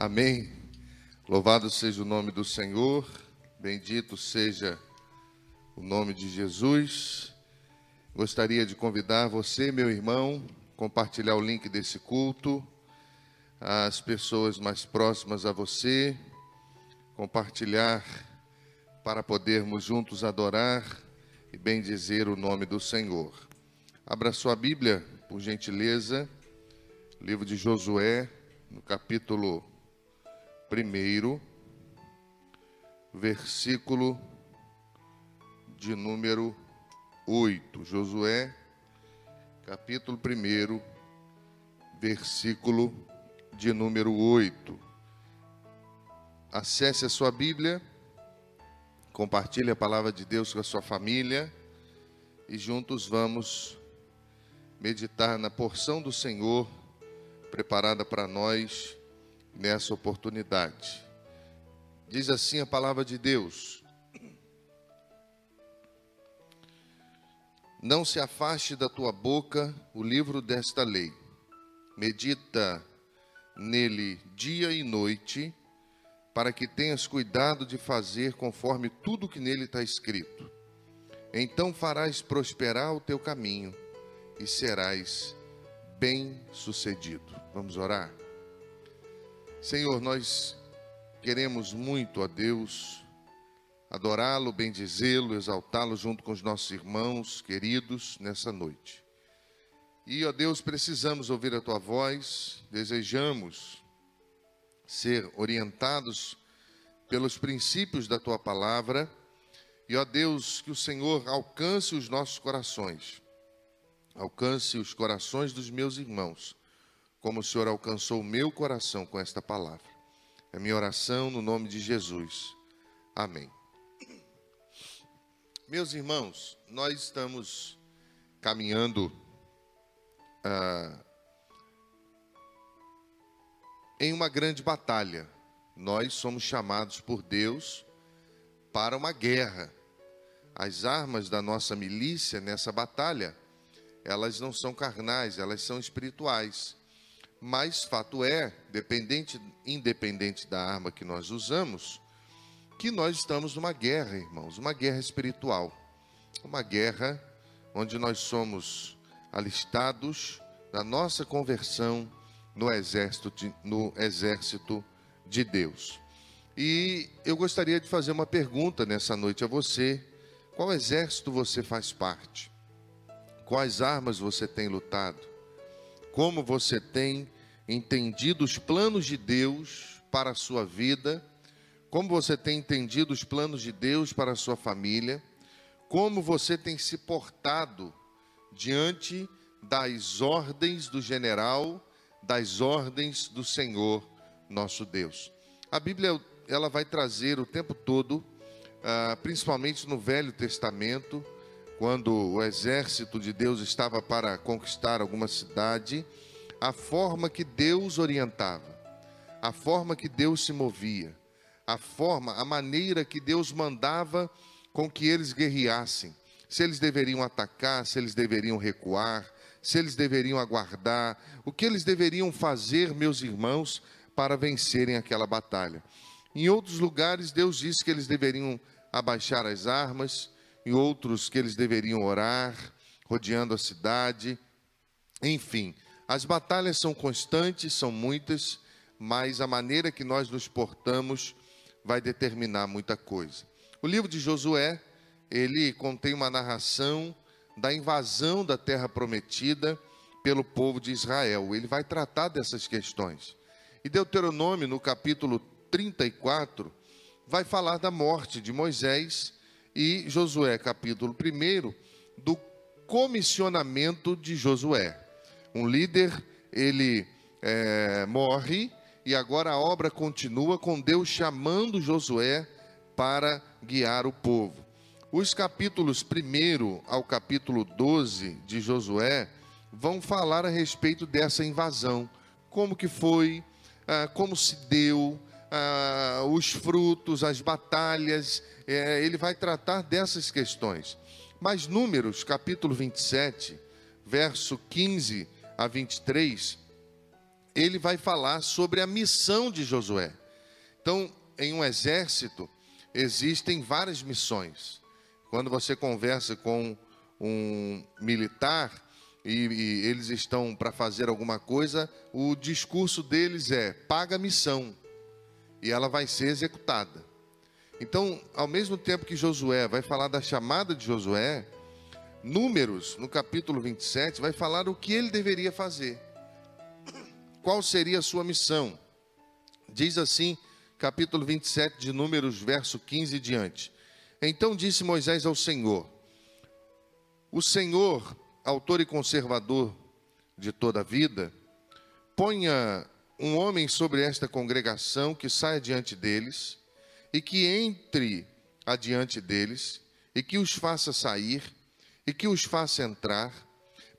Amém. Louvado seja o nome do Senhor, bendito seja o nome de Jesus. Gostaria de convidar você, meu irmão, compartilhar o link desse culto, as pessoas mais próximas a você, compartilhar para podermos juntos adorar e bendizer o nome do Senhor. Abra sua Bíblia, por gentileza, livro de Josué, no capítulo 1, versículo de número 8. Josué, capítulo 1, versículo de número 8. Acesse a sua Bíblia, compartilhe a palavra de Deus com a sua família e juntos vamos meditar na porção do Senhor preparada para nós nessa oportunidade. Diz assim a palavra de Deus: Não se afaste da tua boca o livro desta lei. Medita nele dia e noite, para que tenhas cuidado de fazer conforme tudo que nele está escrito. Então farás prosperar o teu caminho e serás bem-sucedido. Vamos orar? Senhor, nós queremos muito a Deus adorá-lo, bendizê-lo, exaltá-lo junto com os nossos irmãos queridos nessa noite. E, ó Deus, precisamos ouvir a tua voz, desejamos ser orientados pelos princípios da tua palavra. E, ó Deus, que o Senhor alcance os nossos corações, alcance os corações dos meus irmãos, como o Senhor alcançou o meu coração com esta palavra. É minha oração no nome de Jesus. Amém. Meus irmãos, nós estamos caminhando ah, em uma grande batalha. Nós somos chamados por Deus para uma guerra. As armas da nossa milícia nessa batalha, elas não são carnais, elas são espirituais. Mas fato é, dependente, independente da arma que nós usamos, que nós estamos numa guerra, irmãos, uma guerra espiritual, uma guerra onde nós somos alistados na nossa conversão no exército de, no exército de Deus. E eu gostaria de fazer uma pergunta nessa noite a você: qual exército você faz parte? Quais armas você tem lutado? Como você tem entendido os planos de Deus para a sua vida? como você tem entendido os planos de Deus para a sua família, como você tem se portado diante das ordens do general, das ordens do Senhor nosso Deus. A Bíblia ela vai trazer o tempo todo, ah, principalmente no Velho Testamento, quando o exército de Deus estava para conquistar alguma cidade, a forma que Deus orientava, a forma que Deus se movia a forma, a maneira que Deus mandava com que eles guerreassem. Se eles deveriam atacar, se eles deveriam recuar, se eles deveriam aguardar, o que eles deveriam fazer, meus irmãos, para vencerem aquela batalha. Em outros lugares, Deus disse que eles deveriam abaixar as armas, em outros que eles deveriam orar, rodeando a cidade. Enfim, as batalhas são constantes, são muitas, mas a maneira que nós nos portamos vai determinar muita coisa. O livro de Josué, ele contém uma narração da invasão da terra prometida pelo povo de Israel. Ele vai tratar dessas questões. E Deuteronômio, no capítulo 34, vai falar da morte de Moisés e Josué, capítulo 1, do comissionamento de Josué. Um líder, ele é, morre e agora a obra continua com Deus chamando Josué para guiar o povo. Os capítulos 1 ao capítulo 12 de Josué vão falar a respeito dessa invasão, como que foi, ah, como se deu, ah, os frutos, as batalhas, é, ele vai tratar dessas questões. Mas Números, capítulo 27, verso 15 a 23, ele vai falar sobre a missão de Josué. Então, em um exército, existem várias missões. Quando você conversa com um militar e, e eles estão para fazer alguma coisa, o discurso deles é: paga a missão e ela vai ser executada. Então, ao mesmo tempo que Josué vai falar da chamada de Josué, Números, no capítulo 27, vai falar o que ele deveria fazer. Qual seria a sua missão? Diz assim, capítulo 27 de Números, verso 15 e diante. Então disse Moisés ao Senhor: O Senhor, autor e conservador de toda a vida, ponha um homem sobre esta congregação que saia diante deles e que entre adiante deles e que os faça sair e que os faça entrar,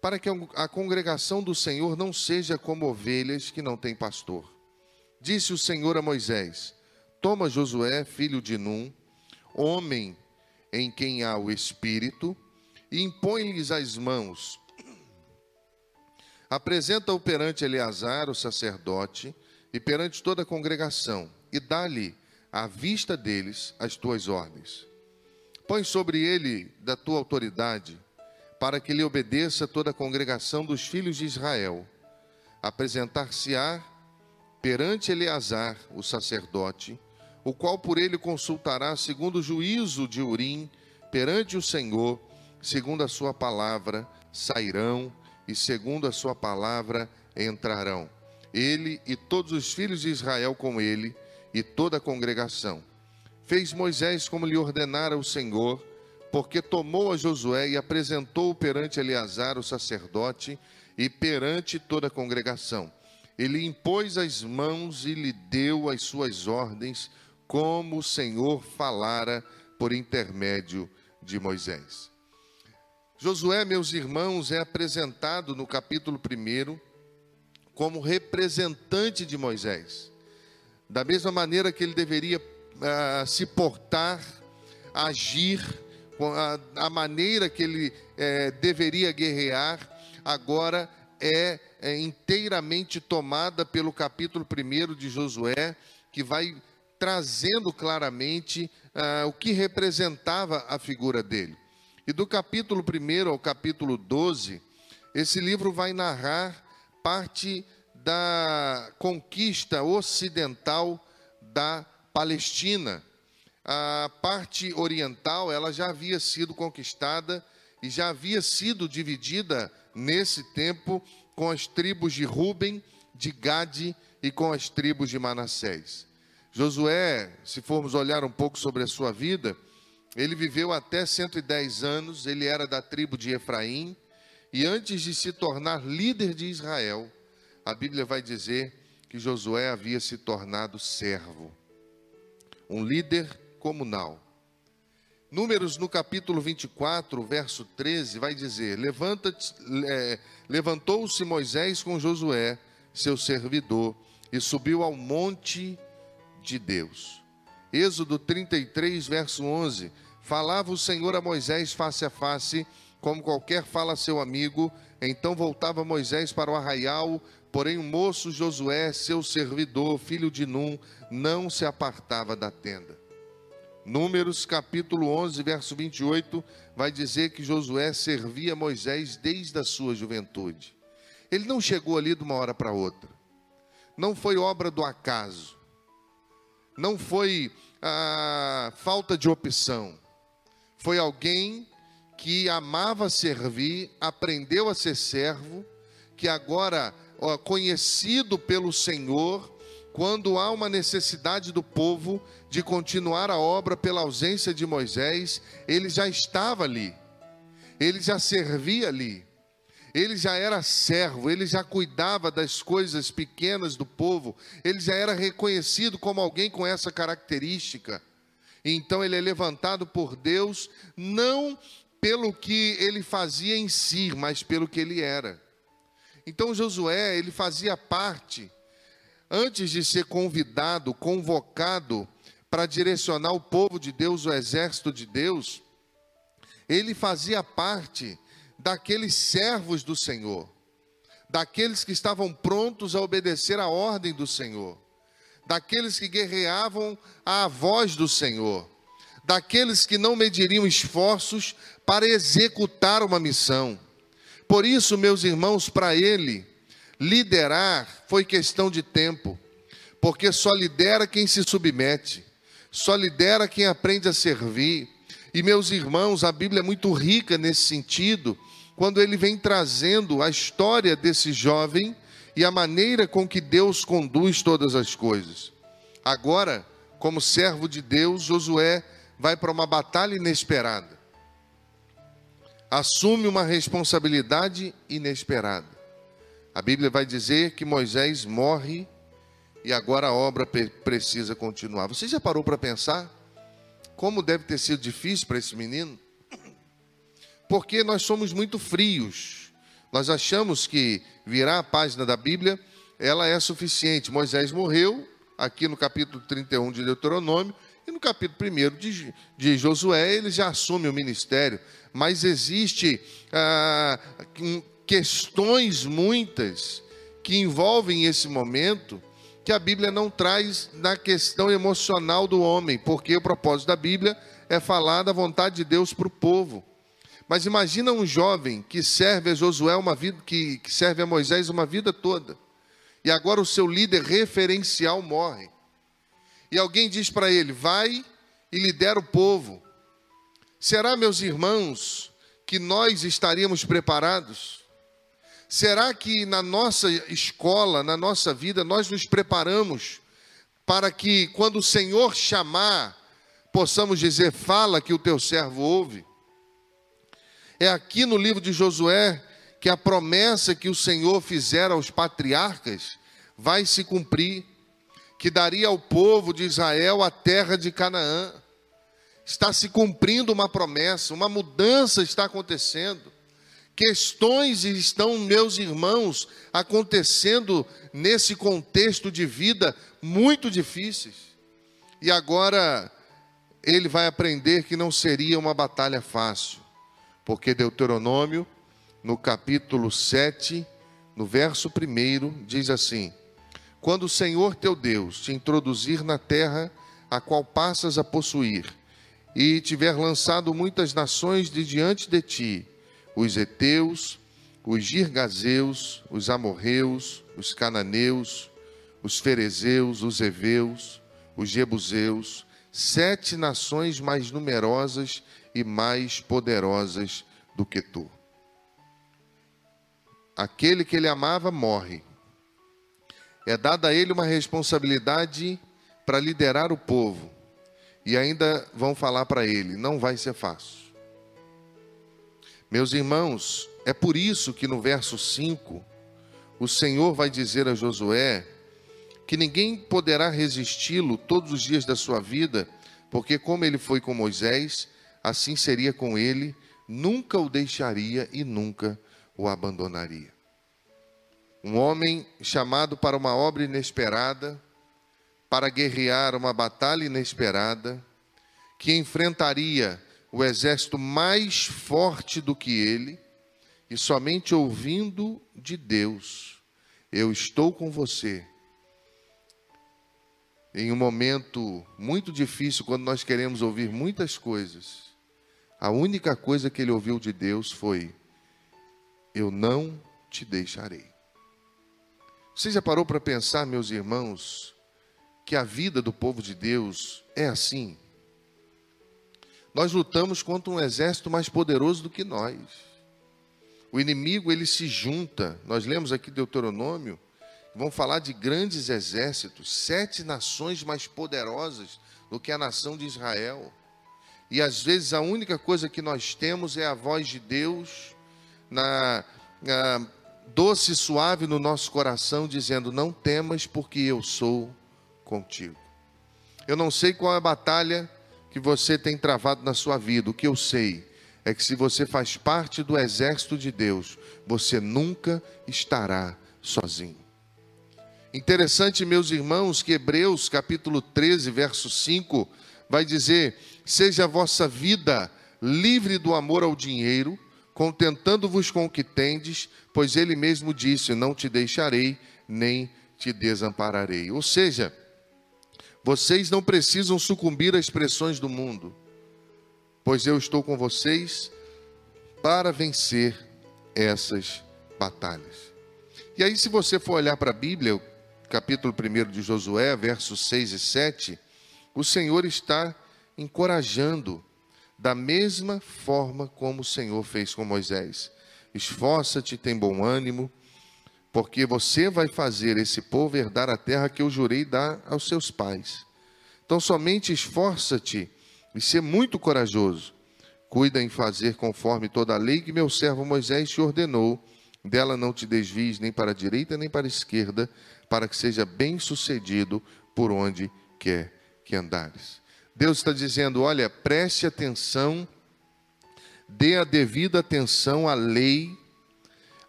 para que a congregação do Senhor não seja como ovelhas que não têm pastor. Disse o Senhor a Moisés: Toma Josué, filho de Num, homem em quem há o Espírito, e impõe-lhes as mãos. Apresenta-o perante Eleazar, o sacerdote, e perante toda a congregação, e dá-lhe, à vista deles, as tuas ordens. Põe sobre ele da tua autoridade, para que lhe obedeça toda a congregação dos filhos de Israel. Apresentar-se-á perante Eleazar, o sacerdote, o qual por ele consultará segundo o juízo de Urim, perante o Senhor, segundo a sua palavra, sairão, e segundo a sua palavra, entrarão. Ele e todos os filhos de Israel com ele, e toda a congregação. Fez Moisés como lhe ordenara o Senhor, porque tomou a Josué e apresentou-o perante Eleazar, o sacerdote, e perante toda a congregação. Ele impôs as mãos e lhe deu as suas ordens, como o Senhor falara por intermédio de Moisés. Josué, meus irmãos, é apresentado no capítulo 1 como representante de Moisés. Da mesma maneira que ele deveria uh, se portar, agir, a, a maneira que ele uh, deveria guerrear, agora é, é inteiramente tomada pelo capítulo 1 de Josué, que vai trazendo claramente uh, o que representava a figura dele. E do capítulo 1 ao capítulo 12, esse livro vai narrar parte da conquista ocidental da Palestina. A parte oriental, ela já havia sido conquistada e já havia sido dividida nesse tempo com as tribos de Ruben, de Gade e com as tribos de Manassés. Josué, se formos olhar um pouco sobre a sua vida, ele viveu até 110 anos, ele era da tribo de Efraim, e antes de se tornar líder de Israel, a Bíblia vai dizer que Josué havia se tornado servo, um líder comunal. Números no capítulo 24, verso 13, vai dizer: é, Levantou-se Moisés com Josué, seu servidor, e subiu ao monte de Deus. Êxodo 33, verso 11: Falava o Senhor a Moisés face a face, como qualquer fala a seu amigo. Então voltava Moisés para o arraial, porém o moço Josué, seu servidor, filho de Num, não se apartava da tenda. Números capítulo 11, verso 28, vai dizer que Josué servia Moisés desde a sua juventude. Ele não chegou ali de uma hora para outra. Não foi obra do acaso. Não foi a falta de opção. Foi alguém que amava servir, aprendeu a ser servo, que agora, ó, conhecido pelo Senhor, quando há uma necessidade do povo de continuar a obra pela ausência de Moisés, ele já estava ali, ele já servia ali, ele já era servo, ele já cuidava das coisas pequenas do povo, ele já era reconhecido como alguém com essa característica. Então ele é levantado por Deus, não pelo que ele fazia em si, mas pelo que ele era. Então Josué, ele fazia parte, antes de ser convidado, convocado para direcionar o povo de Deus, o exército de Deus, ele fazia parte daqueles servos do Senhor. daqueles que estavam prontos a obedecer a ordem do Senhor, daqueles que guerreavam à voz do Senhor, daqueles que não mediriam esforços para executar uma missão. Por isso, meus irmãos, para ele, liderar foi questão de tempo, porque só lidera quem se submete, só lidera quem aprende a servir. E, meus irmãos, a Bíblia é muito rica nesse sentido quando ele vem trazendo a história desse jovem e a maneira com que Deus conduz todas as coisas. Agora, como servo de Deus, Josué vai para uma batalha inesperada. Assume uma responsabilidade inesperada. A Bíblia vai dizer que Moisés morre e agora a obra precisa continuar. Você já parou para pensar como deve ter sido difícil para esse menino? Porque nós somos muito frios. Nós achamos que virar a página da Bíblia, ela é suficiente. Moisés morreu, aqui no capítulo 31 de Deuteronômio, e no capítulo 1 de, de Josué, ele já assume o ministério. Mas existe ah, questões muitas que envolvem esse momento que a Bíblia não traz na questão emocional do homem, porque o propósito da Bíblia é falar da vontade de Deus para o povo. Mas imagina um jovem que serve a Josué uma vida, que, que serve a Moisés uma vida toda. E agora o seu líder referencial morre. E alguém diz para ele: vai e lidera o povo. Será, meus irmãos, que nós estaríamos preparados? Será que na nossa escola, na nossa vida, nós nos preparamos para que, quando o Senhor chamar, possamos dizer: fala que o teu servo ouve? É aqui no livro de Josué que a promessa que o Senhor fizera aos patriarcas vai se cumprir, que daria ao povo de Israel a terra de Canaã. Está se cumprindo uma promessa, uma mudança está acontecendo. Questões estão, meus irmãos, acontecendo nesse contexto de vida muito difíceis. E agora ele vai aprender que não seria uma batalha fácil porque Deuteronômio, no capítulo 7, no verso 1, diz assim: Quando o Senhor teu Deus te introduzir na terra a qual passas a possuir, e tiver lançado muitas nações de diante de ti, os heteus, os girgazeus, os amorreus, os cananeus, os ferezeus, os heveus, os jebuseus, sete nações mais numerosas e mais poderosas do que tu. Aquele que ele amava morre. É dada a ele uma responsabilidade para liderar o povo. E ainda vão falar para ele: não vai ser fácil. Meus irmãos, é por isso que no verso 5, o Senhor vai dizer a Josué que ninguém poderá resisti-lo todos os dias da sua vida, porque, como ele foi com Moisés, assim seria com ele, nunca o deixaria e nunca o abandonaria. Um homem chamado para uma obra inesperada, para guerrear uma batalha inesperada, que enfrentaria o exército mais forte do que ele, e somente ouvindo de Deus, eu estou com você. Em um momento muito difícil, quando nós queremos ouvir muitas coisas, a única coisa que ele ouviu de Deus foi: Eu não te deixarei. Você já parou para pensar, meus irmãos, que a vida do povo de Deus é assim? Nós lutamos contra um exército mais poderoso do que nós. O inimigo ele se junta. Nós lemos aqui Deuteronômio, vão falar de grandes exércitos, sete nações mais poderosas do que a nação de Israel. E às vezes a única coisa que nós temos é a voz de Deus na, na doce e suave no nosso coração, dizendo: Não temas, porque eu sou contigo. Eu não sei qual é a batalha que você tem travado na sua vida, o que eu sei é que se você faz parte do exército de Deus, você nunca estará sozinho. Interessante, meus irmãos, que Hebreus capítulo 13, verso 5 vai dizer: Seja a vossa vida livre do amor ao dinheiro, contentando-vos com o que tendes, pois ele mesmo disse: Não te deixarei, nem te desampararei. Ou seja, vocês não precisam sucumbir às pressões do mundo, pois eu estou com vocês para vencer essas batalhas. E aí, se você for olhar para a Bíblia, capítulo 1 de Josué, versos 6 e 7, o Senhor está encorajando da mesma forma como o Senhor fez com Moisés. Esforça-te, tem bom ânimo, porque você vai fazer esse povo herdar a terra que eu jurei dar aos seus pais. Então, somente esforça-te e ser muito corajoso. Cuida em fazer conforme toda a lei que meu servo Moisés te ordenou. Dela não te desvies nem para a direita nem para a esquerda, para que seja bem sucedido por onde quer que andares. Deus está dizendo: olha, preste atenção, dê a devida atenção à lei,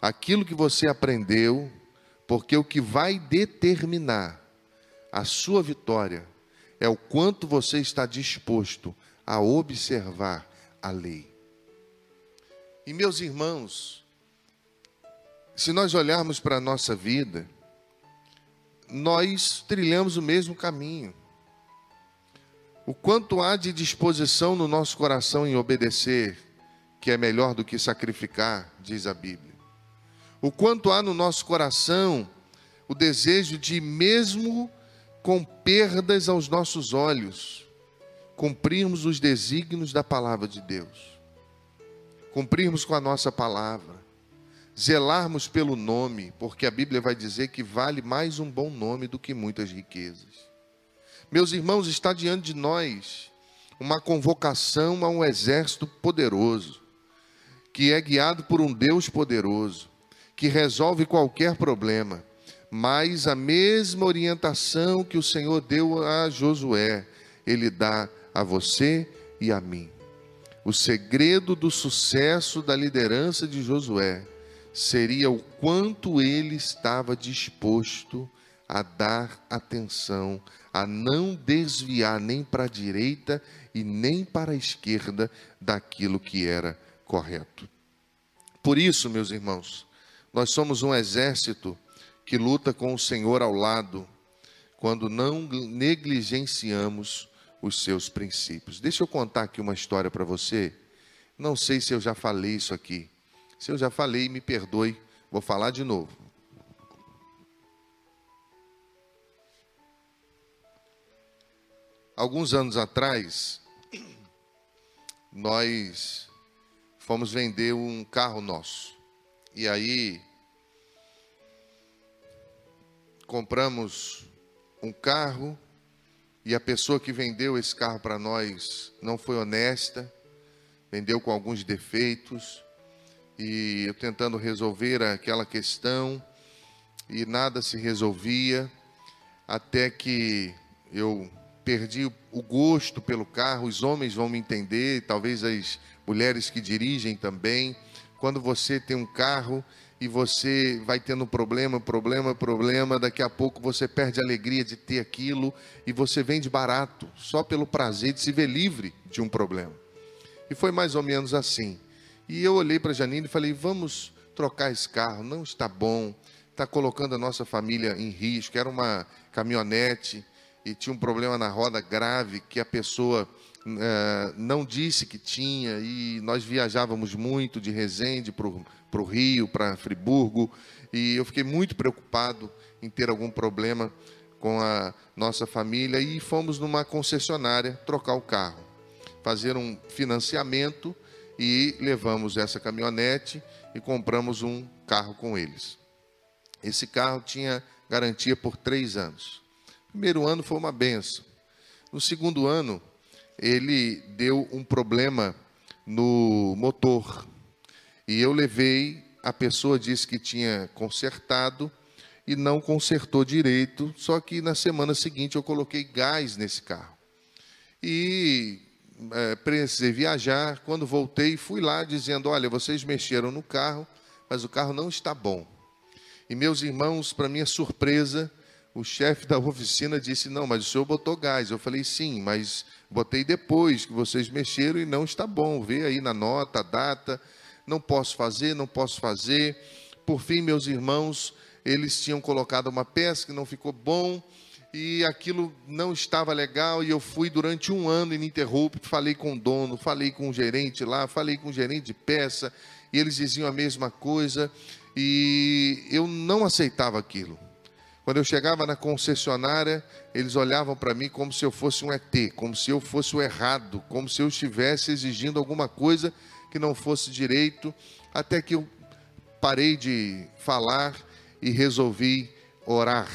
aquilo que você aprendeu, porque o que vai determinar a sua vitória é o quanto você está disposto a observar a lei. E meus irmãos, se nós olharmos para a nossa vida, nós trilhamos o mesmo caminho. O quanto há de disposição no nosso coração em obedecer, que é melhor do que sacrificar, diz a Bíblia. O quanto há no nosso coração o desejo de, mesmo com perdas aos nossos olhos, cumprirmos os desígnios da palavra de Deus, cumprirmos com a nossa palavra, zelarmos pelo nome, porque a Bíblia vai dizer que vale mais um bom nome do que muitas riquezas. Meus irmãos, está diante de nós uma convocação a um exército poderoso, que é guiado por um Deus poderoso, que resolve qualquer problema, mas a mesma orientação que o Senhor deu a Josué, ele dá a você e a mim. O segredo do sucesso da liderança de Josué seria o quanto ele estava disposto a dar atenção a não desviar nem para a direita e nem para a esquerda daquilo que era correto. Por isso, meus irmãos, nós somos um exército que luta com o Senhor ao lado, quando não negligenciamos os seus princípios. Deixa eu contar aqui uma história para você. Não sei se eu já falei isso aqui. Se eu já falei, me perdoe, vou falar de novo. Alguns anos atrás, nós fomos vender um carro nosso. E aí compramos um carro e a pessoa que vendeu esse carro para nós não foi honesta, vendeu com alguns defeitos e eu tentando resolver aquela questão e nada se resolvia até que eu perdi o gosto pelo carro, os homens vão me entender, talvez as mulheres que dirigem também. Quando você tem um carro e você vai tendo problema, problema, problema, daqui a pouco você perde a alegria de ter aquilo e você vende barato, só pelo prazer de se ver livre de um problema. E foi mais ou menos assim. E eu olhei para Janine e falei: vamos trocar esse carro, não está bom, está colocando a nossa família em risco. Era uma caminhonete e tinha um problema na roda grave que a pessoa uh, não disse que tinha, e nós viajávamos muito de Resende para o Rio, para Friburgo, e eu fiquei muito preocupado em ter algum problema com a nossa família e fomos numa concessionária trocar o carro, fazer um financiamento e levamos essa caminhonete e compramos um carro com eles. Esse carro tinha garantia por três anos. Primeiro ano foi uma benção. No segundo ano, ele deu um problema no motor. E eu levei, a pessoa disse que tinha consertado e não consertou direito, só que na semana seguinte eu coloquei gás nesse carro. E é, precisei viajar, quando voltei, fui lá dizendo: Olha, vocês mexeram no carro, mas o carro não está bom. E meus irmãos, para minha surpresa, o chefe da oficina disse: Não, mas o senhor botou gás. Eu falei: Sim, mas botei depois que vocês mexeram e não está bom. Vê aí na nota, a data. não posso fazer, não posso fazer. Por fim, meus irmãos, eles tinham colocado uma peça que não ficou bom e aquilo não estava legal e eu fui durante um ano ininterrupto, falei com o dono, falei com o gerente lá, falei com o gerente de peça e eles diziam a mesma coisa e eu não aceitava aquilo. Quando eu chegava na concessionária, eles olhavam para mim como se eu fosse um ET, como se eu fosse o errado, como se eu estivesse exigindo alguma coisa que não fosse direito, até que eu parei de falar e resolvi orar.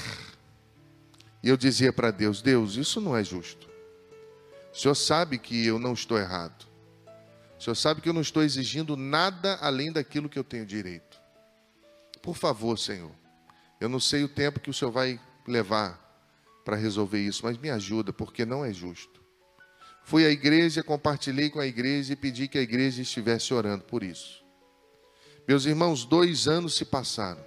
E eu dizia para Deus: Deus, isso não é justo. O Senhor sabe que eu não estou errado. O Senhor sabe que eu não estou exigindo nada além daquilo que eu tenho direito. Por favor, Senhor eu não sei o tempo que o Senhor vai levar para resolver isso, mas me ajuda, porque não é justo. Fui à igreja, compartilhei com a igreja e pedi que a igreja estivesse orando por isso. Meus irmãos, dois anos se passaram,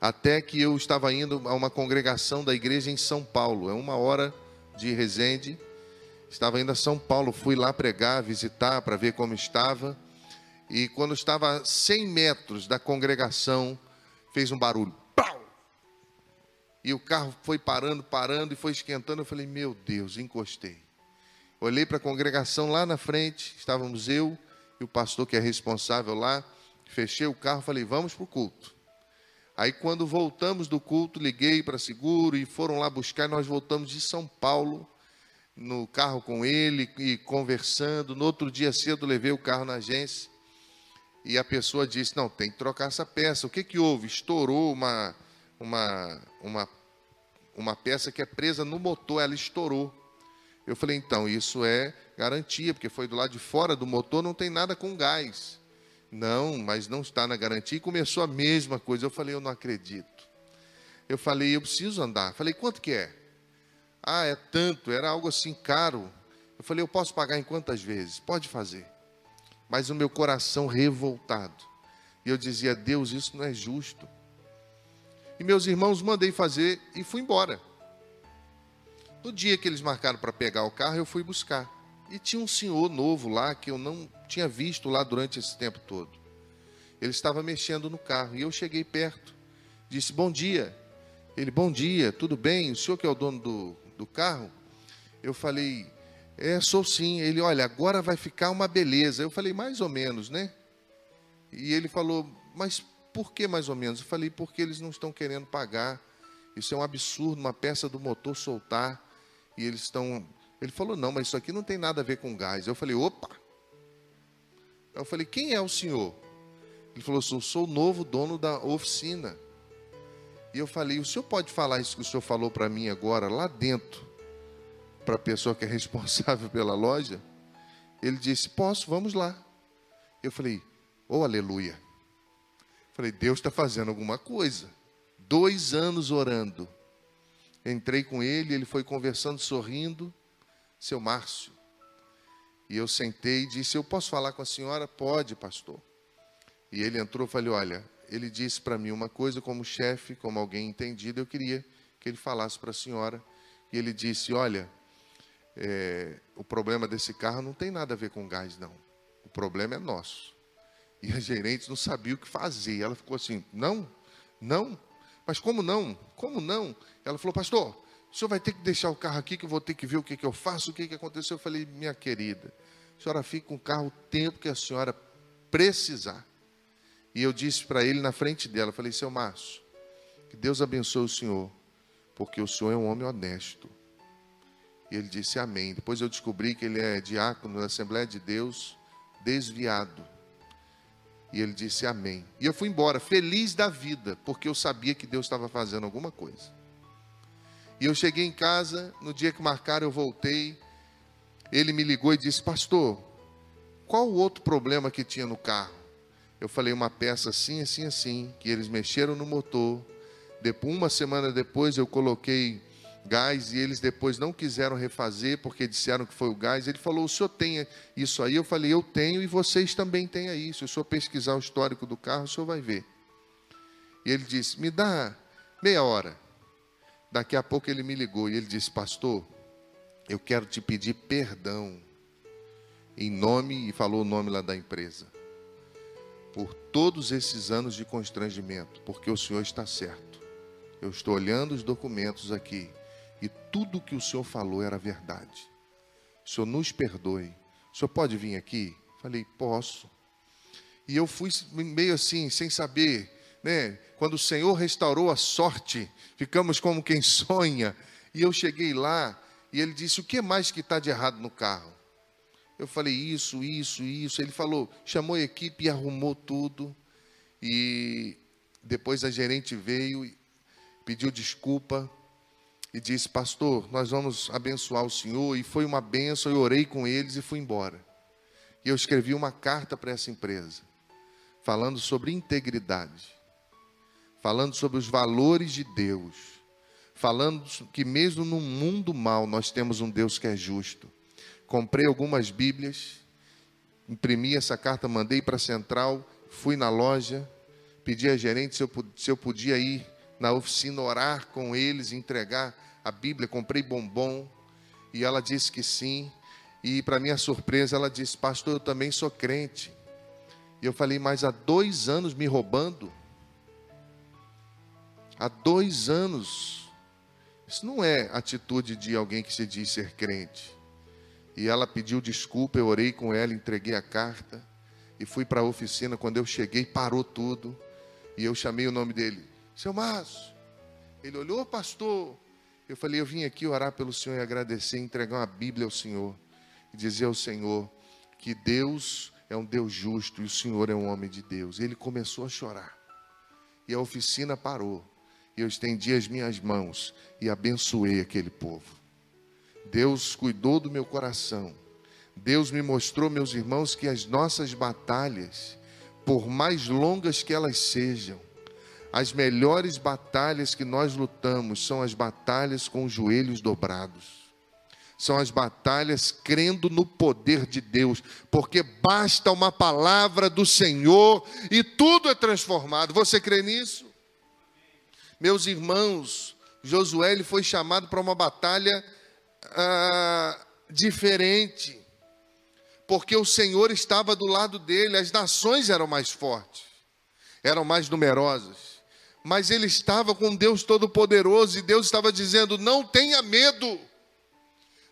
até que eu estava indo a uma congregação da igreja em São Paulo, é uma hora de Resende. Estava indo a São Paulo, fui lá pregar, visitar, para ver como estava. E quando estava a 100 metros da congregação, fez um barulho. Pau! E o carro foi parando, parando e foi esquentando. Eu falei, meu Deus, encostei. Olhei para a congregação lá na frente, estávamos eu e o pastor que é responsável lá. Fechei o carro, falei, vamos para o culto. Aí quando voltamos do culto, liguei para seguro e foram lá buscar. Nós voltamos de São Paulo no carro com ele e conversando. No outro dia cedo levei o carro na agência e a pessoa disse: Não, tem que trocar essa peça. O que, que houve? Estourou uma, uma, uma, uma peça que é presa no motor, ela estourou. Eu falei: Então, isso é garantia, porque foi do lado de fora do motor, não tem nada com gás. Não, mas não está na garantia. E começou a mesma coisa. Eu falei: Eu não acredito. Eu falei: Eu preciso andar. Eu falei: Quanto que é? Ah, é tanto. Era algo assim caro. Eu falei: Eu posso pagar em quantas vezes? Pode fazer mas o meu coração revoltado. E eu dizia: Deus, isso não é justo. E meus irmãos mandei fazer e fui embora. No dia que eles marcaram para pegar o carro, eu fui buscar. E tinha um senhor novo lá que eu não tinha visto lá durante esse tempo todo. Ele estava mexendo no carro e eu cheguei perto. Disse: Bom dia. Ele: Bom dia, tudo bem? O senhor que é o dono do, do carro? Eu falei: é, sou sim. Ele, olha, agora vai ficar uma beleza. Eu falei, mais ou menos, né? E ele falou, mas por que mais ou menos? Eu falei, porque eles não estão querendo pagar. Isso é um absurdo, uma peça do motor soltar. E eles estão. Ele falou, não, mas isso aqui não tem nada a ver com gás. Eu falei, opa! Eu falei, quem é o senhor? Ele falou, sou, sou o novo dono da oficina. E eu falei, o senhor pode falar isso que o senhor falou para mim agora, lá dentro? Para a pessoa que é responsável pela loja, ele disse: Posso, vamos lá. Eu falei: Oh, aleluia. Falei: Deus está fazendo alguma coisa. Dois anos orando. Entrei com ele, ele foi conversando, sorrindo. Seu Márcio. E eu sentei e disse: Eu posso falar com a senhora? Pode, pastor. E ele entrou e falei: Olha, ele disse para mim uma coisa como chefe, como alguém entendido, eu queria que ele falasse para a senhora. E ele disse: Olha, é, o problema desse carro não tem nada a ver com gás, não. O problema é nosso. E a gerente não sabia o que fazer. Ela ficou assim: não, não. Mas como não? Como não? Ela falou: pastor, o senhor vai ter que deixar o carro aqui, que eu vou ter que ver o que, que eu faço, o que, que aconteceu. Eu falei: minha querida, a senhora fica com o carro o tempo que a senhora precisar. E eu disse para ele na frente dela: falei, seu Márcio, que Deus abençoe o senhor, porque o senhor é um homem honesto. E ele disse amém. Depois eu descobri que ele é diácono da Assembleia de Deus, desviado. E ele disse amém. E eu fui embora, feliz da vida, porque eu sabia que Deus estava fazendo alguma coisa. E eu cheguei em casa, no dia que marcaram, eu voltei. Ele me ligou e disse: Pastor, qual o outro problema que tinha no carro? Eu falei: Uma peça assim, assim, assim, que eles mexeram no motor. Uma semana depois, eu coloquei gás e eles depois não quiseram refazer porque disseram que foi o gás. Ele falou: O senhor tem isso aí? Eu falei: Eu tenho e vocês também têm aí. Se o senhor pesquisar o histórico do carro, o senhor vai ver. E ele disse: Me dá meia hora. Daqui a pouco ele me ligou e ele disse: Pastor, eu quero te pedir perdão em nome, e falou o nome lá da empresa. por todos esses anos de constrangimento, porque o Senhor está certo. Eu estou olhando os documentos aqui e tudo que o Senhor falou era verdade. O Senhor nos perdoe. O Senhor pode vir aqui? Falei, posso. E eu fui meio assim, sem saber, né? Quando o Senhor restaurou a sorte, ficamos como quem sonha. E eu cheguei lá e ele disse: O que mais que está de errado no carro? Eu falei: Isso, isso, isso. Ele falou, chamou a equipe e arrumou tudo. E depois a gerente veio, pediu desculpa e disse: Pastor, nós vamos abençoar o senhor. E foi uma benção. Eu orei com eles e fui embora. E eu escrevi uma carta para essa empresa, falando sobre integridade, falando sobre os valores de Deus, falando que mesmo no mundo mal nós temos um Deus que é justo. Comprei algumas Bíblias, imprimi essa carta, mandei para a central, fui na loja, pedi a gerente se eu, se eu podia ir na oficina orar com eles, entregar a Bíblia, comprei bombom, e ela disse que sim. E para minha surpresa, ela disse: Pastor, eu também sou crente. E eu falei: Mas há dois anos me roubando? Há dois anos. Isso não é atitude de alguém que se diz ser crente. E ela pediu desculpa, eu orei com ela, entreguei a carta e fui para a oficina. Quando eu cheguei, parou tudo. E eu chamei o nome dele: Seu Márcio. Ele olhou, pastor. Eu falei: Eu vim aqui orar pelo Senhor e agradecer, entregar uma Bíblia ao Senhor e dizer ao Senhor que Deus é um Deus justo e o Senhor é um homem de Deus. Ele começou a chorar. E a oficina parou. E eu estendi as minhas mãos e abençoei aquele povo. Deus cuidou do meu coração. Deus me mostrou, meus irmãos, que as nossas batalhas, por mais longas que elas sejam, as melhores batalhas que nós lutamos são as batalhas com os joelhos dobrados são as batalhas crendo no poder de Deus, porque basta uma palavra do Senhor e tudo é transformado. Você crê nisso? Meus irmãos, Josué ele foi chamado para uma batalha ah, diferente, porque o Senhor estava do lado dele, as nações eram mais fortes, eram mais numerosas, mas ele estava com Deus Todo-Poderoso e Deus estava dizendo: não tenha medo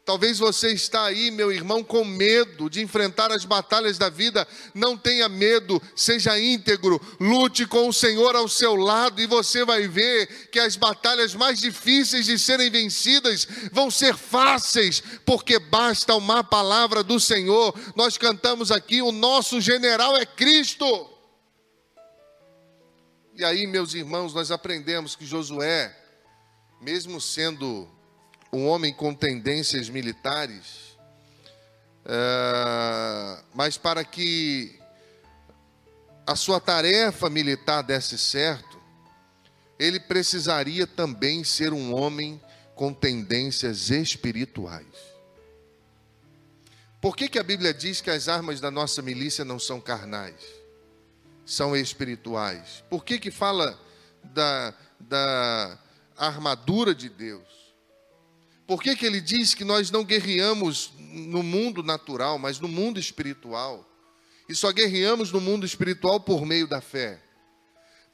Talvez você está aí, meu irmão, com medo de enfrentar as batalhas da vida. Não tenha medo, seja íntegro, lute com o Senhor ao seu lado e você vai ver que as batalhas mais difíceis de serem vencidas vão ser fáceis, porque basta uma palavra do Senhor. Nós cantamos aqui: o nosso general é Cristo. E aí, meus irmãos, nós aprendemos que Josué, mesmo sendo um homem com tendências militares, é, mas para que a sua tarefa militar desse certo, ele precisaria também ser um homem com tendências espirituais. Por que, que a Bíblia diz que as armas da nossa milícia não são carnais? São espirituais. Por que, que fala da, da armadura de Deus? Por que, que ele diz que nós não guerreamos no mundo natural, mas no mundo espiritual? E só guerreamos no mundo espiritual por meio da fé.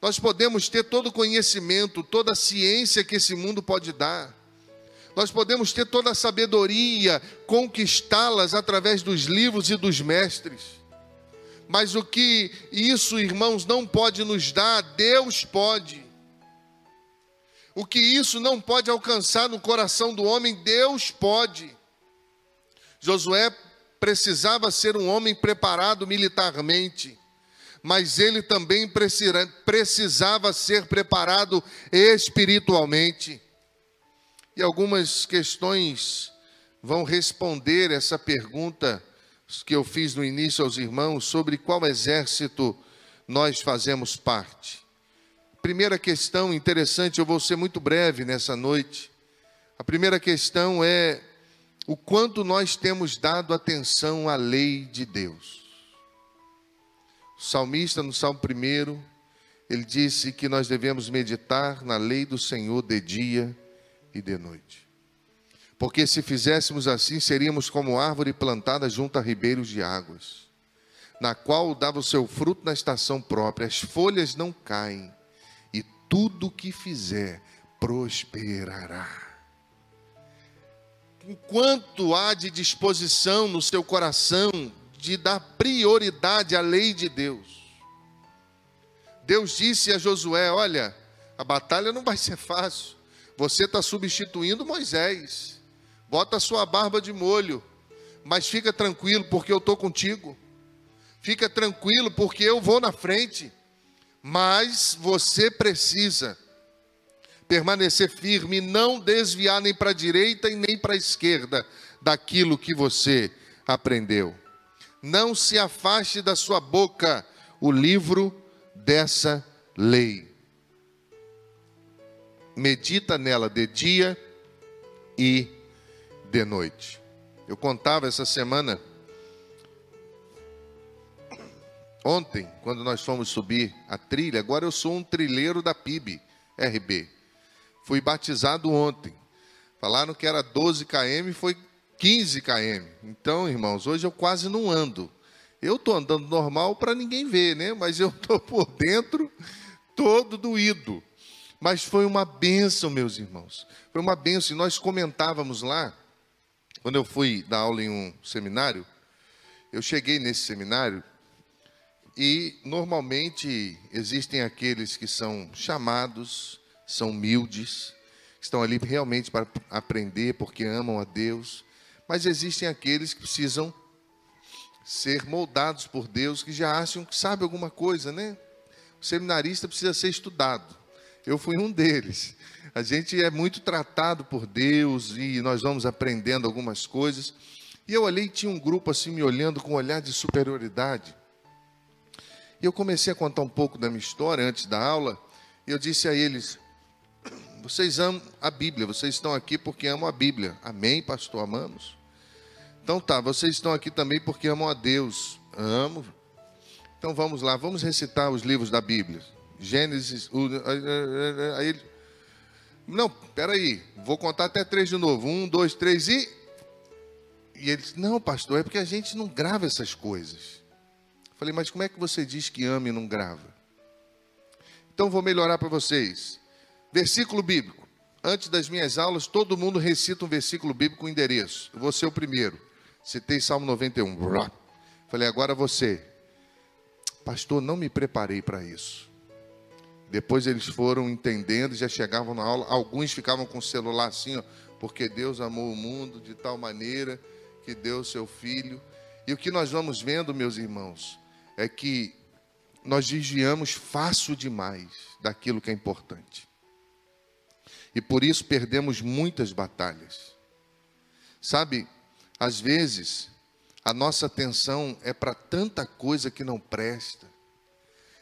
Nós podemos ter todo o conhecimento, toda a ciência que esse mundo pode dar. Nós podemos ter toda a sabedoria, conquistá-las através dos livros e dos mestres. Mas o que isso, irmãos, não pode nos dar, Deus pode. O que isso não pode alcançar no coração do homem, Deus pode. Josué precisava ser um homem preparado militarmente, mas ele também precisava ser preparado espiritualmente. E algumas questões vão responder essa pergunta que eu fiz no início aos irmãos sobre qual exército nós fazemos parte. Primeira questão interessante, eu vou ser muito breve nessa noite. A primeira questão é o quanto nós temos dado atenção à lei de Deus. O salmista, no Salmo 1, ele disse que nós devemos meditar na lei do Senhor de dia e de noite. Porque se fizéssemos assim, seríamos como árvore plantada junto a ribeiros de águas na qual dava o seu fruto na estação própria, as folhas não caem, e tudo que fizer prosperará. Enquanto há de disposição no seu coração de dar prioridade à lei de Deus, Deus disse a Josué: Olha, a batalha não vai ser fácil, você está substituindo Moisés, bota a sua barba de molho, mas fica tranquilo, porque eu estou contigo. Fica tranquilo, porque eu vou na frente. Mas você precisa permanecer firme, não desviar nem para a direita e nem para a esquerda daquilo que você aprendeu. Não se afaste da sua boca o livro dessa lei. Medita nela de dia e de noite. Eu contava essa semana Ontem, quando nós fomos subir a trilha, agora eu sou um trilheiro da PIB, RB. Fui batizado ontem. Falaram que era 12 km, foi 15 km. Então, irmãos, hoje eu quase não ando. Eu estou andando normal para ninguém ver, né? Mas eu estou por dentro todo doído. Mas foi uma benção, meus irmãos. Foi uma benção. E nós comentávamos lá, quando eu fui dar aula em um seminário, eu cheguei nesse seminário e normalmente existem aqueles que são chamados, são humildes, estão ali realmente para aprender porque amam a Deus, mas existem aqueles que precisam ser moldados por Deus, que já acham que sabe alguma coisa, né? O seminarista precisa ser estudado. Eu fui um deles. A gente é muito tratado por Deus e nós vamos aprendendo algumas coisas. E eu olhei e tinha um grupo assim me olhando com um olhar de superioridade. E eu comecei a contar um pouco da minha história antes da aula. E eu disse a eles: Vocês amam a Bíblia, vocês estão aqui porque amam a Bíblia. Amém, pastor? Amamos? Então tá, vocês estão aqui também porque amam a Deus. Amo. Então vamos lá, vamos recitar os livros da Bíblia. Gênesis. Aí ele. Não, peraí, vou contar até três de novo. Um, dois, três e. E ele disse: Não, pastor, é porque a gente não grava essas coisas. Falei, mas como é que você diz que ama e não grava? Então vou melhorar para vocês. Versículo bíblico. Antes das minhas aulas, todo mundo recita um versículo bíblico com endereço. Eu vou ser o primeiro. Citei Salmo 91. Falei, agora você. Pastor, não me preparei para isso. Depois eles foram entendendo, já chegavam na aula. Alguns ficavam com o celular assim, ó, porque Deus amou o mundo de tal maneira que deu seu filho. E o que nós vamos vendo, meus irmãos, é que nós desviamos fácil demais daquilo que é importante. E por isso perdemos muitas batalhas. Sabe, às vezes, a nossa atenção é para tanta coisa que não presta,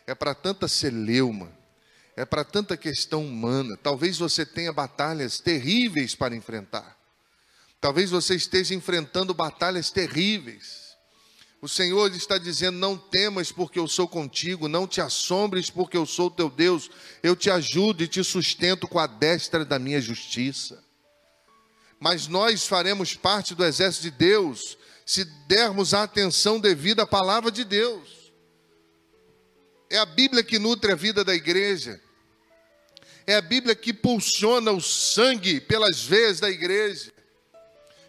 é para tanta celeuma, é para tanta questão humana. Talvez você tenha batalhas terríveis para enfrentar. Talvez você esteja enfrentando batalhas terríveis. O Senhor está dizendo: Não temas, porque eu sou contigo, não te assombres, porque eu sou teu Deus. Eu te ajudo e te sustento com a destra da minha justiça. Mas nós faremos parte do exército de Deus se dermos a atenção devida à palavra de Deus. É a Bíblia que nutre a vida da igreja. É a Bíblia que pulsiona o sangue pelas veias da igreja,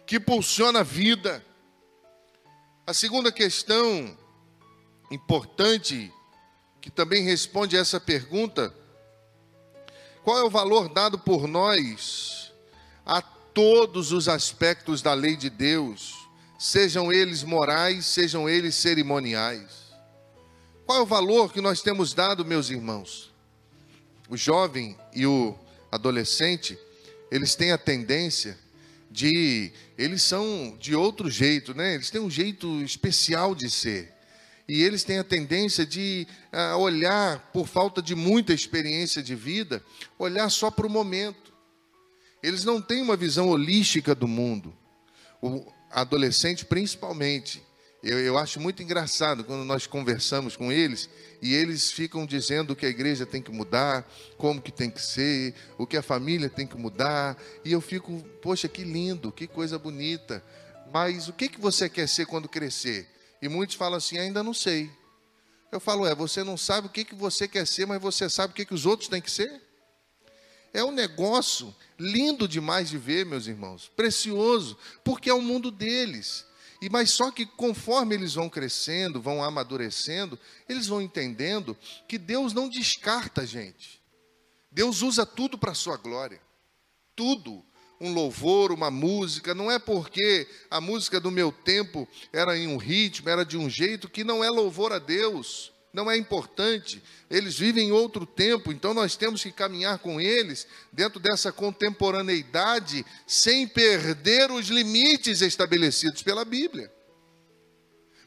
que pulsiona a vida. A segunda questão importante, que também responde a essa pergunta, qual é o valor dado por nós a todos os aspectos da lei de Deus, sejam eles morais, sejam eles cerimoniais? Qual é o valor que nós temos dado, meus irmãos? O jovem e o adolescente, eles têm a tendência de eles são de outro jeito, né? Eles têm um jeito especial de ser. E eles têm a tendência de uh, olhar, por falta de muita experiência de vida, olhar só para o momento. Eles não têm uma visão holística do mundo. O adolescente, principalmente. Eu, eu acho muito engraçado quando nós conversamos com eles e eles ficam dizendo que a igreja tem que mudar, como que tem que ser, o que a família tem que mudar, e eu fico, poxa, que lindo, que coisa bonita. Mas o que que você quer ser quando crescer? E muitos falam assim: ainda não sei. Eu falo, é, você não sabe o que, que você quer ser, mas você sabe o que, que os outros têm que ser? É um negócio lindo demais de ver, meus irmãos, precioso, porque é o mundo deles. E mas só que conforme eles vão crescendo, vão amadurecendo, eles vão entendendo que Deus não descarta a gente. Deus usa tudo para a sua glória. Tudo. Um louvor, uma música, não é porque a música do meu tempo era em um ritmo, era de um jeito que não é louvor a Deus não é importante. Eles vivem em outro tempo, então nós temos que caminhar com eles dentro dessa contemporaneidade, sem perder os limites estabelecidos pela Bíblia.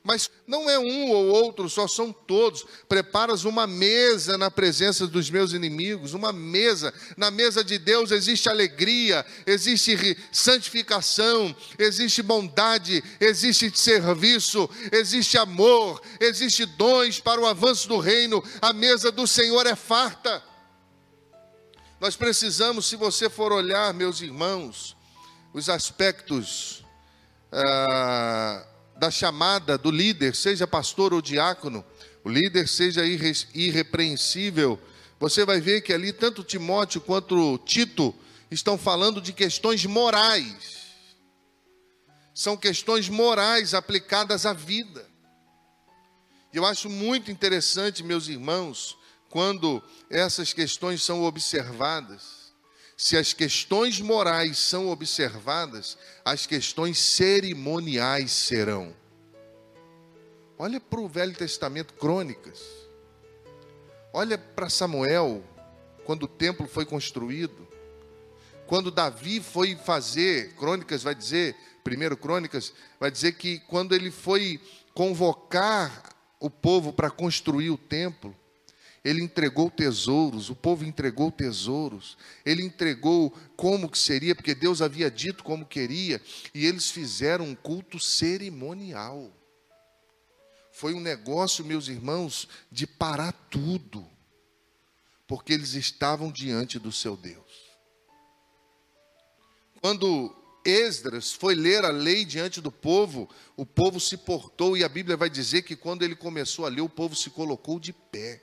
Mas não é um ou outro, só são todos. Preparas uma mesa na presença dos meus inimigos, uma mesa. Na mesa de Deus existe alegria, existe santificação, existe bondade, existe serviço, existe amor, existe dons para o avanço do reino. A mesa do Senhor é farta. Nós precisamos, se você for olhar, meus irmãos, os aspectos. Ah, da chamada do líder, seja pastor ou diácono, o líder seja irrepreensível. Você vai ver que ali tanto Timóteo quanto Tito estão falando de questões morais. São questões morais aplicadas à vida. Eu acho muito interessante, meus irmãos, quando essas questões são observadas se as questões morais são observadas, as questões cerimoniais serão. Olha para o Velho Testamento, crônicas. Olha para Samuel, quando o templo foi construído. Quando Davi foi fazer, Crônicas vai dizer, primeiro Crônicas, vai dizer que quando ele foi convocar o povo para construir o templo, ele entregou tesouros, o povo entregou tesouros, ele entregou como que seria, porque Deus havia dito como queria, e eles fizeram um culto cerimonial. Foi um negócio, meus irmãos, de parar tudo, porque eles estavam diante do seu Deus. Quando Esdras foi ler a lei diante do povo, o povo se portou, e a Bíblia vai dizer que quando ele começou a ler, o povo se colocou de pé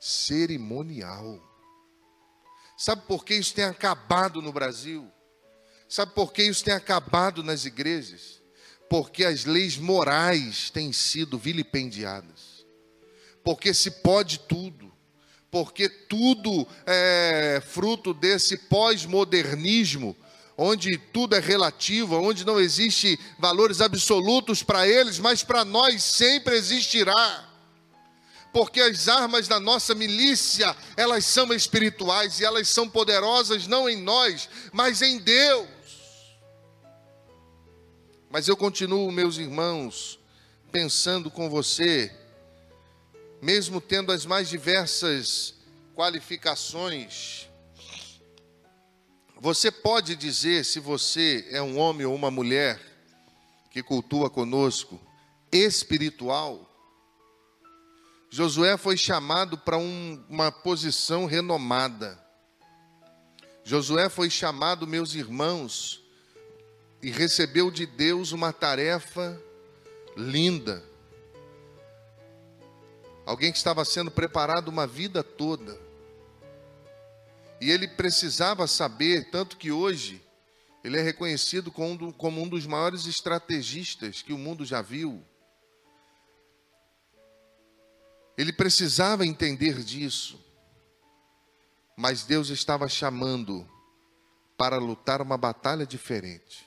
cerimonial. Sabe por que isso tem acabado no Brasil? Sabe por que isso tem acabado nas igrejas? Porque as leis morais têm sido vilipendiadas. Porque se pode tudo. Porque tudo é fruto desse pós-modernismo, onde tudo é relativo, onde não existe valores absolutos para eles, mas para nós sempre existirá porque as armas da nossa milícia, elas são espirituais e elas são poderosas não em nós, mas em Deus. Mas eu continuo, meus irmãos, pensando com você, mesmo tendo as mais diversas qualificações, você pode dizer, se você é um homem ou uma mulher que cultua conosco, espiritual, Josué foi chamado para um, uma posição renomada. Josué foi chamado, meus irmãos, e recebeu de Deus uma tarefa linda. Alguém que estava sendo preparado uma vida toda. E ele precisava saber, tanto que hoje ele é reconhecido como um dos maiores estrategistas que o mundo já viu. Ele precisava entender disso. Mas Deus estava chamando para lutar uma batalha diferente.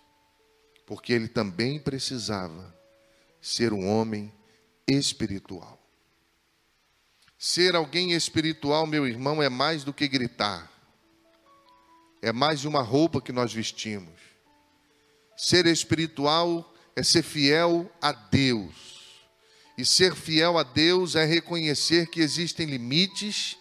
Porque ele também precisava ser um homem espiritual. Ser alguém espiritual, meu irmão, é mais do que gritar. É mais de uma roupa que nós vestimos. Ser espiritual é ser fiel a Deus e ser fiel a Deus é reconhecer que existem limites,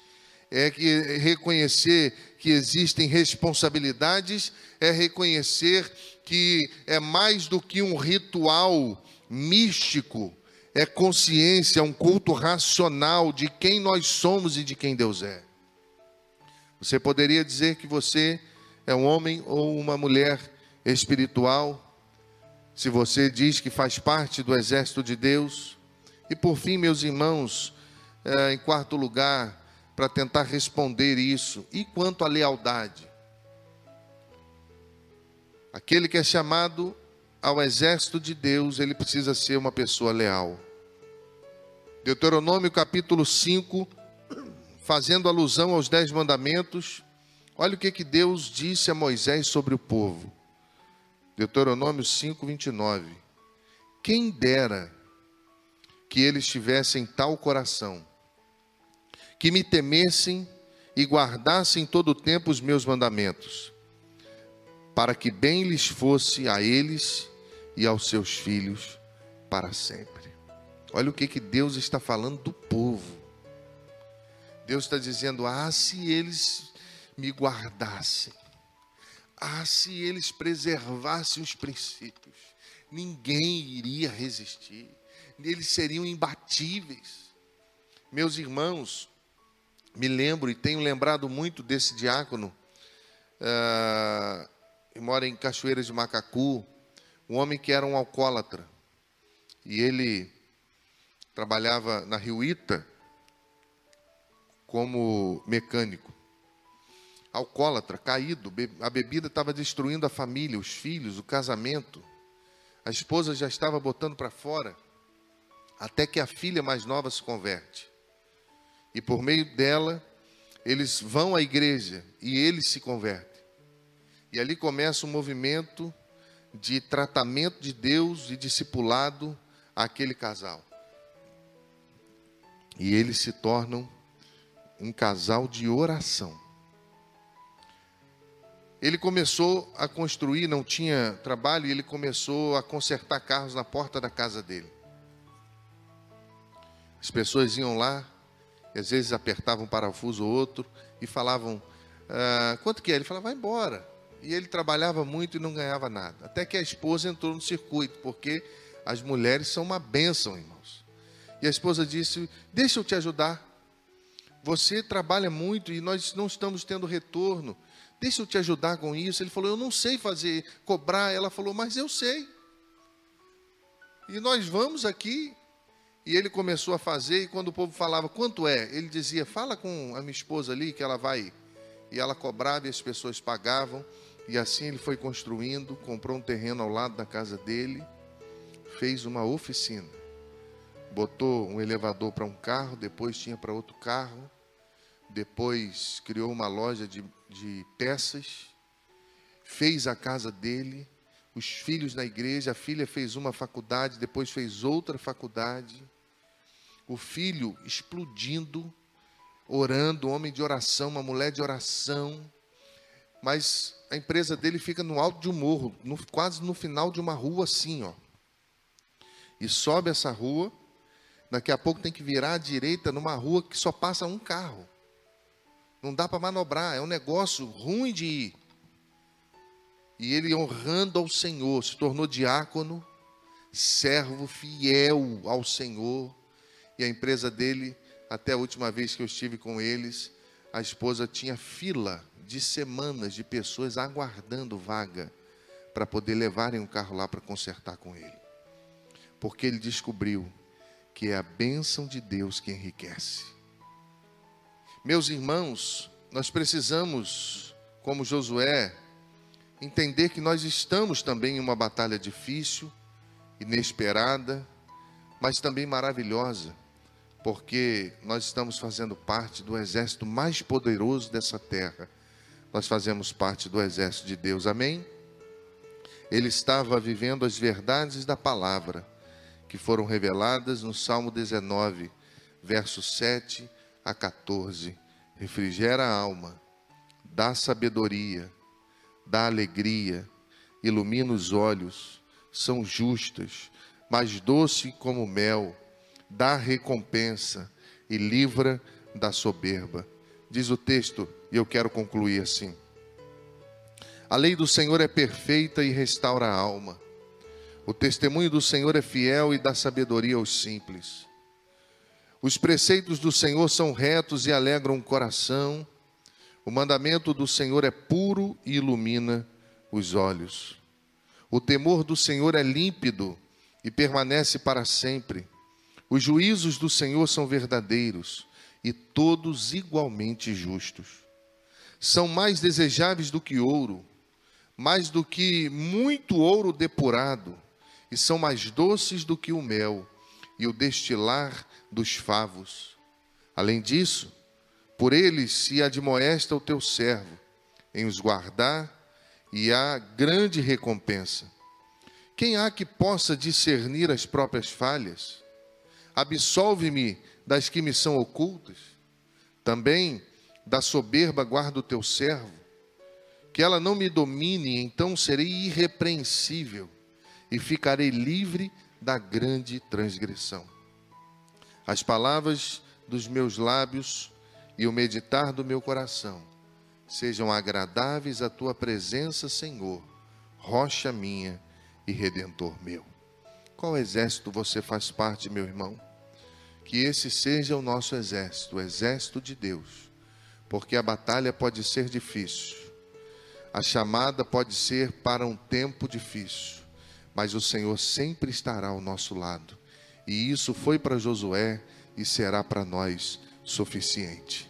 é é reconhecer que existem responsabilidades, é reconhecer que é mais do que um ritual místico, é consciência, é um culto racional de quem nós somos e de quem Deus é. Você poderia dizer que você é um homem ou uma mulher espiritual se você diz que faz parte do exército de Deus. E por fim, meus irmãos, é, em quarto lugar, para tentar responder isso, e quanto à lealdade? Aquele que é chamado ao exército de Deus, ele precisa ser uma pessoa leal. Deuteronômio capítulo 5, fazendo alusão aos dez mandamentos, olha o que, que Deus disse a Moisés sobre o povo. Deuteronômio 5, 29. Quem dera que eles tivessem tal coração, que me temessem e guardassem todo o tempo os meus mandamentos, para que bem lhes fosse a eles e aos seus filhos para sempre. Olha o que, que Deus está falando do povo. Deus está dizendo: ah, se eles me guardassem, ah, se eles preservassem os princípios, ninguém iria resistir, eles seriam imbatíveis. Meus irmãos, me lembro e tenho lembrado muito desse diácono, uh, que mora em Cachoeiras de Macacu, um homem que era um alcoólatra. E ele trabalhava na Rio Ita como mecânico. Alcoólatra, caído, a bebida estava destruindo a família, os filhos, o casamento. A esposa já estava botando para fora, até que a filha mais nova se converte. E por meio dela, eles vão à igreja e eles se convertem. E ali começa um movimento de tratamento de Deus e discipulado àquele casal. E eles se tornam um casal de oração. Ele começou a construir, não tinha trabalho, e ele começou a consertar carros na porta da casa dele. As pessoas iam lá, às vezes apertavam um parafuso ou outro e falavam: ah, quanto que é? Ele falava: vai embora. E ele trabalhava muito e não ganhava nada. Até que a esposa entrou no circuito, porque as mulheres são uma bênção, irmãos. E a esposa disse: Deixa eu te ajudar. Você trabalha muito e nós não estamos tendo retorno. Deixa eu te ajudar com isso. Ele falou: Eu não sei fazer, cobrar. Ela falou: Mas eu sei. E nós vamos aqui. E ele começou a fazer. E quando o povo falava: Quanto é? Ele dizia: Fala com a minha esposa ali que ela vai. E ela cobrava e as pessoas pagavam. E assim ele foi construindo, comprou um terreno ao lado da casa dele, fez uma oficina. Botou um elevador para um carro, depois tinha para outro carro, depois criou uma loja de, de peças, fez a casa dele, os filhos na igreja, a filha fez uma faculdade, depois fez outra faculdade. O filho explodindo, orando, homem de oração, uma mulher de oração mas a empresa dele fica no alto de um morro, no, quase no final de uma rua assim, ó. E sobe essa rua, daqui a pouco tem que virar à direita numa rua que só passa um carro. Não dá para manobrar, é um negócio ruim de ir. E ele honrando ao Senhor, se tornou diácono, servo fiel ao Senhor. E a empresa dele, até a última vez que eu estive com eles, a esposa tinha fila de semanas de pessoas aguardando vaga para poder levarem um carro lá para consertar com ele. Porque ele descobriu que é a bênção de Deus que enriquece. Meus irmãos, nós precisamos, como Josué, entender que nós estamos também em uma batalha difícil, inesperada, mas também maravilhosa, porque nós estamos fazendo parte do exército mais poderoso dessa terra nós fazemos parte do exército de Deus, amém? Ele estava vivendo as verdades da palavra que foram reveladas no Salmo 19, versos 7 a 14. Refrigera a alma, dá sabedoria, dá alegria, ilumina os olhos, são justas, mais doce como mel, dá recompensa e livra da soberba. Diz o texto, e eu quero concluir assim. A lei do Senhor é perfeita e restaura a alma. O testemunho do Senhor é fiel e dá sabedoria aos simples. Os preceitos do Senhor são retos e alegram o coração. O mandamento do Senhor é puro e ilumina os olhos. O temor do Senhor é límpido e permanece para sempre. Os juízos do Senhor são verdadeiros e todos igualmente justos. São mais desejáveis do que ouro, mais do que muito ouro depurado, e são mais doces do que o mel e o destilar dos favos. Além disso, por eles se admoesta o teu servo em os guardar e há grande recompensa. Quem há que possa discernir as próprias falhas? Absolve-me das que me são ocultas. Também da soberba guarda o teu servo. Que ela não me domine, então serei irrepreensível e ficarei livre da grande transgressão. As palavras dos meus lábios e o meditar do meu coração sejam agradáveis à tua presença, Senhor, rocha minha e redentor meu. Qual exército você faz parte, meu irmão? Que esse seja o nosso exército, o exército de Deus, porque a batalha pode ser difícil, a chamada pode ser para um tempo difícil, mas o Senhor sempre estará ao nosso lado, e isso foi para Josué e será para nós suficiente.